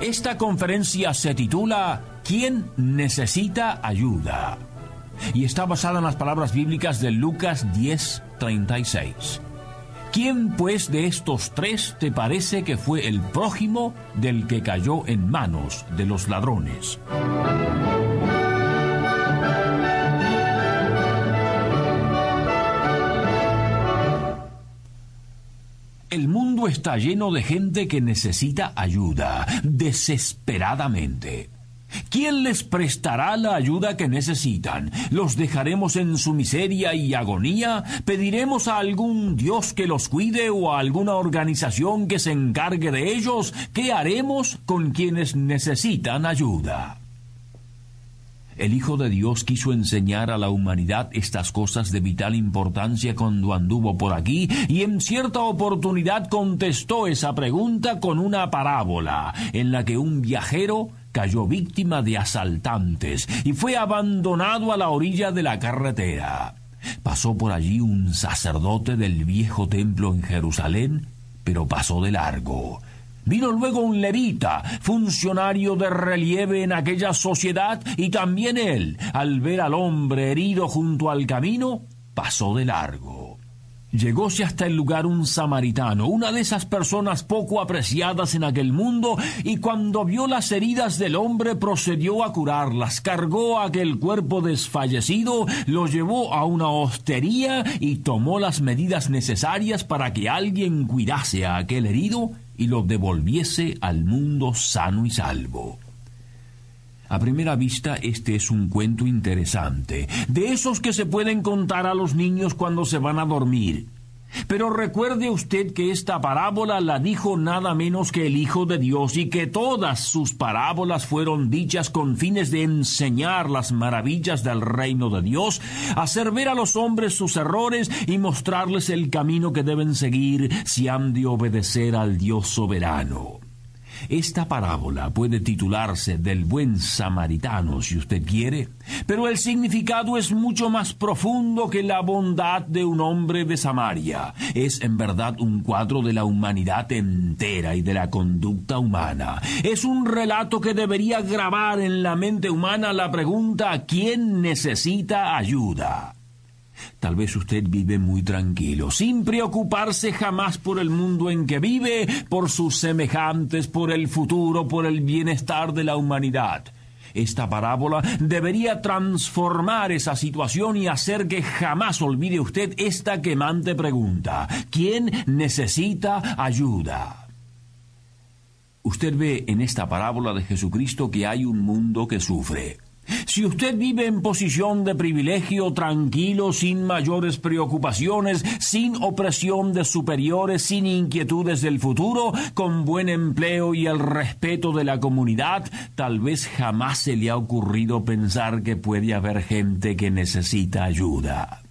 Esta conferencia se titula ¿Quién necesita ayuda? Y está basada en las palabras bíblicas de Lucas 10:36. ¿Quién pues de estos tres te parece que fue el prójimo del que cayó en manos de los ladrones? Está lleno de gente que necesita ayuda, desesperadamente. ¿Quién les prestará la ayuda que necesitan? ¿Los dejaremos en su miseria y agonía? ¿Pediremos a algún Dios que los cuide o a alguna organización que se encargue de ellos? ¿Qué haremos con quienes necesitan ayuda? El Hijo de Dios quiso enseñar a la humanidad estas cosas de vital importancia cuando anduvo por aquí y en cierta oportunidad contestó esa pregunta con una parábola en la que un viajero cayó víctima de asaltantes y fue abandonado a la orilla de la carretera. Pasó por allí un sacerdote del viejo templo en Jerusalén, pero pasó de largo. Vino luego un levita, funcionario de relieve en aquella sociedad, y también él, al ver al hombre herido junto al camino, pasó de largo. Llegóse hasta el lugar un samaritano, una de esas personas poco apreciadas en aquel mundo, y cuando vio las heridas del hombre procedió a curarlas, cargó aquel cuerpo desfallecido, lo llevó a una hostería y tomó las medidas necesarias para que alguien cuidase a aquel herido y lo devolviese al mundo sano y salvo. A primera vista, este es un cuento interesante, de esos que se pueden contar a los niños cuando se van a dormir. Pero recuerde usted que esta parábola la dijo nada menos que el Hijo de Dios y que todas sus parábolas fueron dichas con fines de enseñar las maravillas del reino de Dios, hacer ver a los hombres sus errores y mostrarles el camino que deben seguir si han de obedecer al Dios soberano. Esta parábola puede titularse del buen samaritano si usted quiere, pero el significado es mucho más profundo que la bondad de un hombre de Samaria. Es en verdad un cuadro de la humanidad entera y de la conducta humana. Es un relato que debería grabar en la mente humana la pregunta ¿quién necesita ayuda? Tal vez usted vive muy tranquilo, sin preocuparse jamás por el mundo en que vive, por sus semejantes, por el futuro, por el bienestar de la humanidad. Esta parábola debería transformar esa situación y hacer que jamás olvide usted esta quemante pregunta. ¿Quién necesita ayuda? Usted ve en esta parábola de Jesucristo que hay un mundo que sufre. Si usted vive en posición de privilegio, tranquilo, sin mayores preocupaciones, sin opresión de superiores, sin inquietudes del futuro, con buen empleo y el respeto de la comunidad, tal vez jamás se le ha ocurrido pensar que puede haber gente que necesita ayuda.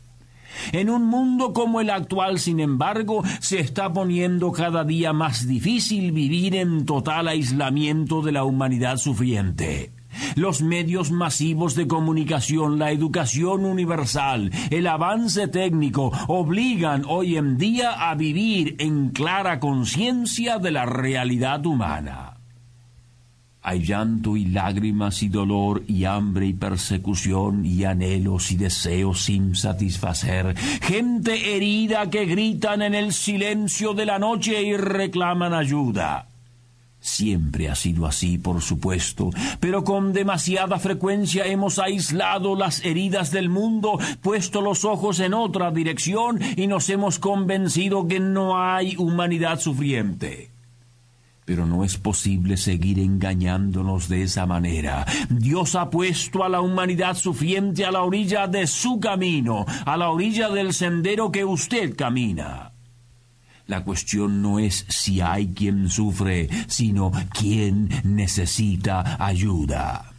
En un mundo como el actual, sin embargo, se está poniendo cada día más difícil vivir en total aislamiento de la humanidad sufriente. Los medios masivos de comunicación, la educación universal, el avance técnico obligan hoy en día a vivir en clara conciencia de la realidad humana. Hay llanto y lágrimas y dolor y hambre y persecución y anhelos y deseos sin satisfacer. Gente herida que gritan en el silencio de la noche y reclaman ayuda. Siempre ha sido así, por supuesto, pero con demasiada frecuencia hemos aislado las heridas del mundo, puesto los ojos en otra dirección y nos hemos convencido que no hay humanidad sufriente. Pero no es posible seguir engañándonos de esa manera. Dios ha puesto a la humanidad sufriente a la orilla de su camino, a la orilla del sendero que usted camina. La cuestión no es si hay quien sufre, sino quién necesita ayuda.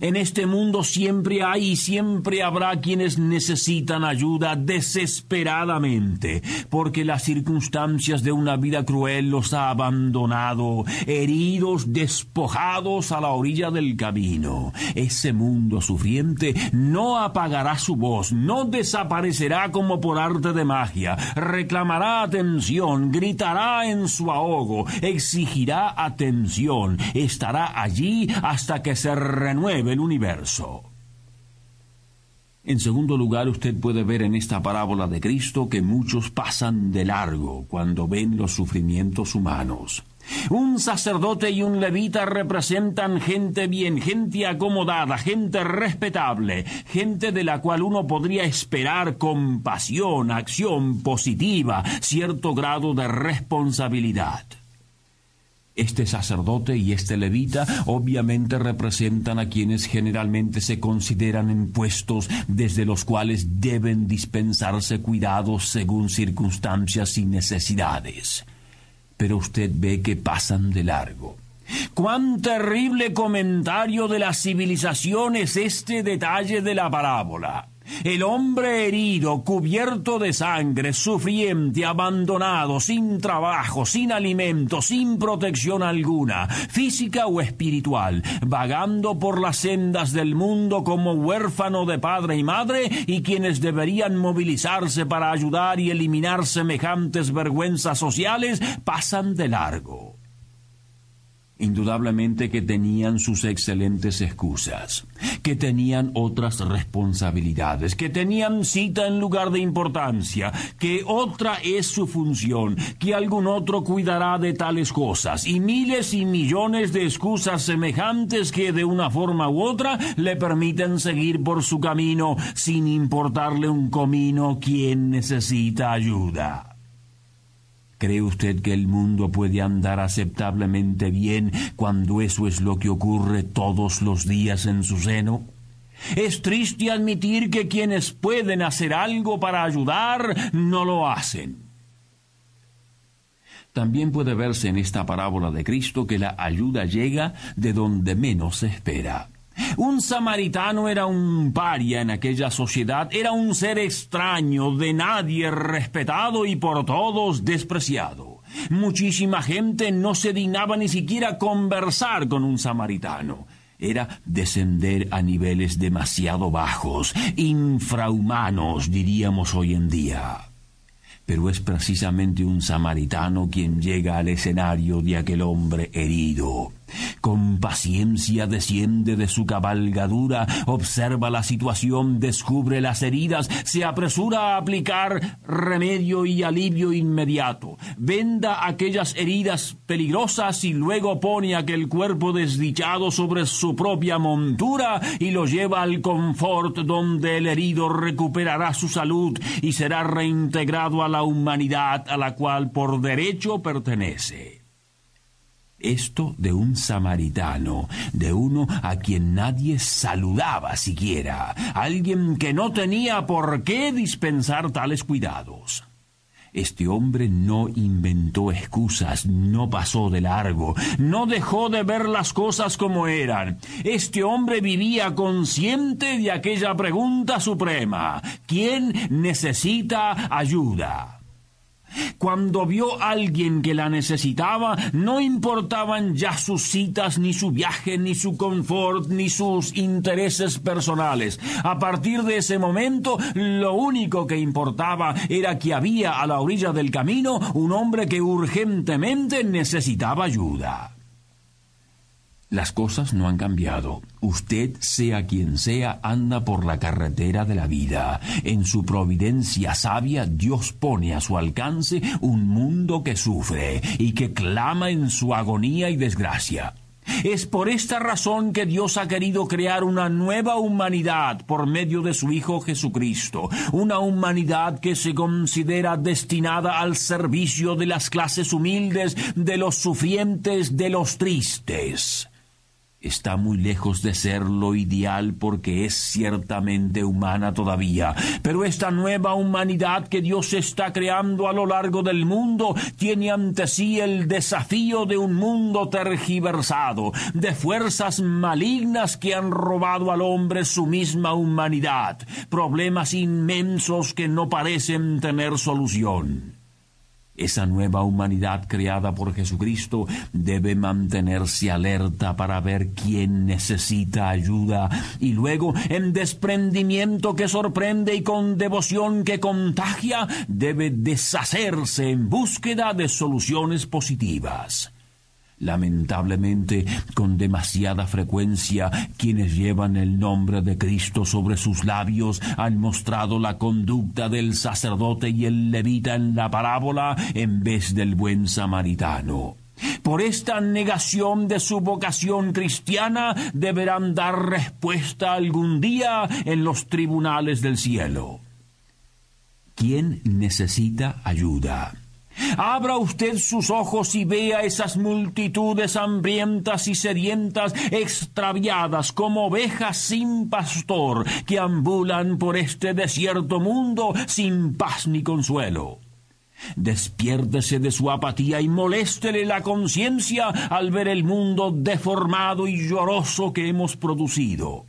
En este mundo siempre hay y siempre habrá quienes necesitan ayuda desesperadamente, porque las circunstancias de una vida cruel los ha abandonado, heridos, despojados a la orilla del camino. Ese mundo sufriente no apagará su voz, no desaparecerá como por arte de magia, reclamará atención, gritará en su ahogo, exigirá atención, estará allí hasta que se renueve el universo. En segundo lugar, usted puede ver en esta parábola de Cristo que muchos pasan de largo cuando ven los sufrimientos humanos. Un sacerdote y un levita representan gente bien, gente acomodada, gente respetable, gente de la cual uno podría esperar compasión, acción positiva, cierto grado de responsabilidad. Este sacerdote y este levita obviamente representan a quienes generalmente se consideran en puestos desde los cuales deben dispensarse cuidados según circunstancias y necesidades. Pero usted ve que pasan de largo. Cuán terrible comentario de la civilización es este detalle de la parábola. El hombre herido, cubierto de sangre, sufriente, abandonado, sin trabajo, sin alimento, sin protección alguna, física o espiritual, vagando por las sendas del mundo como huérfano de padre y madre, y quienes deberían movilizarse para ayudar y eliminar semejantes vergüenzas sociales, pasan de largo. Indudablemente que tenían sus excelentes excusas, que tenían otras responsabilidades, que tenían cita en lugar de importancia, que otra es su función, que algún otro cuidará de tales cosas, y miles y millones de excusas semejantes que de una forma u otra le permiten seguir por su camino sin importarle un comino quien necesita ayuda. ¿Cree usted que el mundo puede andar aceptablemente bien cuando eso es lo que ocurre todos los días en su seno? Es triste admitir que quienes pueden hacer algo para ayudar no lo hacen. También puede verse en esta parábola de Cristo que la ayuda llega de donde menos se espera. Un samaritano era un paria en aquella sociedad, era un ser extraño, de nadie respetado y por todos despreciado. Muchísima gente no se dignaba ni siquiera conversar con un samaritano. Era descender a niveles demasiado bajos, infrahumanos, diríamos hoy en día pero es precisamente un samaritano quien llega al escenario de aquel hombre herido. Con paciencia desciende de su cabalgadura, observa la situación, descubre las heridas, se apresura a aplicar remedio y alivio inmediato, venda aquellas heridas peligrosas y luego pone aquel cuerpo desdichado sobre su propia montura y lo lleva al confort donde el herido recuperará su salud y será reintegrado a la humanidad a la cual por derecho pertenece. Esto de un samaritano, de uno a quien nadie saludaba siquiera, alguien que no tenía por qué dispensar tales cuidados. Este hombre no inventó excusas, no pasó de largo, no dejó de ver las cosas como eran. Este hombre vivía consciente de aquella pregunta suprema. ¿Quién necesita ayuda? Cuando vio a alguien que la necesitaba, no importaban ya sus citas, ni su viaje, ni su confort, ni sus intereses personales. A partir de ese momento, lo único que importaba era que había a la orilla del camino un hombre que urgentemente necesitaba ayuda. Las cosas no han cambiado. Usted, sea quien sea, anda por la carretera de la vida. En su providencia sabia, Dios pone a su alcance un mundo que sufre y que clama en su agonía y desgracia. Es por esta razón que Dios ha querido crear una nueva humanidad por medio de su Hijo Jesucristo, una humanidad que se considera destinada al servicio de las clases humildes, de los sufrientes, de los tristes. Está muy lejos de ser lo ideal porque es ciertamente humana todavía. Pero esta nueva humanidad que Dios está creando a lo largo del mundo tiene ante sí el desafío de un mundo tergiversado, de fuerzas malignas que han robado al hombre su misma humanidad, problemas inmensos que no parecen tener solución. Esa nueva humanidad creada por Jesucristo debe mantenerse alerta para ver quién necesita ayuda y luego en desprendimiento que sorprende y con devoción que contagia debe deshacerse en búsqueda de soluciones positivas. Lamentablemente, con demasiada frecuencia, quienes llevan el nombre de Cristo sobre sus labios han mostrado la conducta del sacerdote y el levita en la parábola en vez del buen samaritano. Por esta negación de su vocación cristiana deberán dar respuesta algún día en los tribunales del cielo. ¿Quién necesita ayuda? Abra usted sus ojos y vea esas multitudes hambrientas y sedientas, extraviadas como ovejas sin pastor, que ambulan por este desierto mundo sin paz ni consuelo. Despiértese de su apatía y moléstele la conciencia al ver el mundo deformado y lloroso que hemos producido.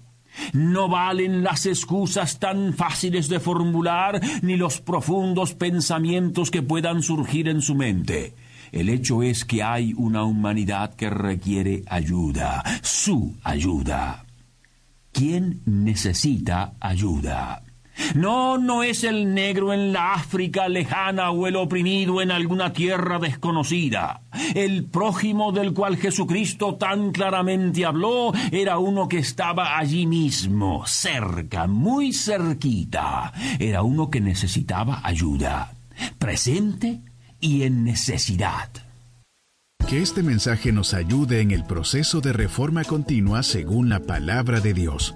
No valen las excusas tan fáciles de formular ni los profundos pensamientos que puedan surgir en su mente. El hecho es que hay una humanidad que requiere ayuda, su ayuda. ¿Quién necesita ayuda? No, no es el negro en la África lejana o el oprimido en alguna tierra desconocida. El prójimo del cual Jesucristo tan claramente habló era uno que estaba allí mismo, cerca, muy cerquita. Era uno que necesitaba ayuda, presente y en necesidad. Que este mensaje nos ayude en el proceso de reforma continua según la palabra de Dios.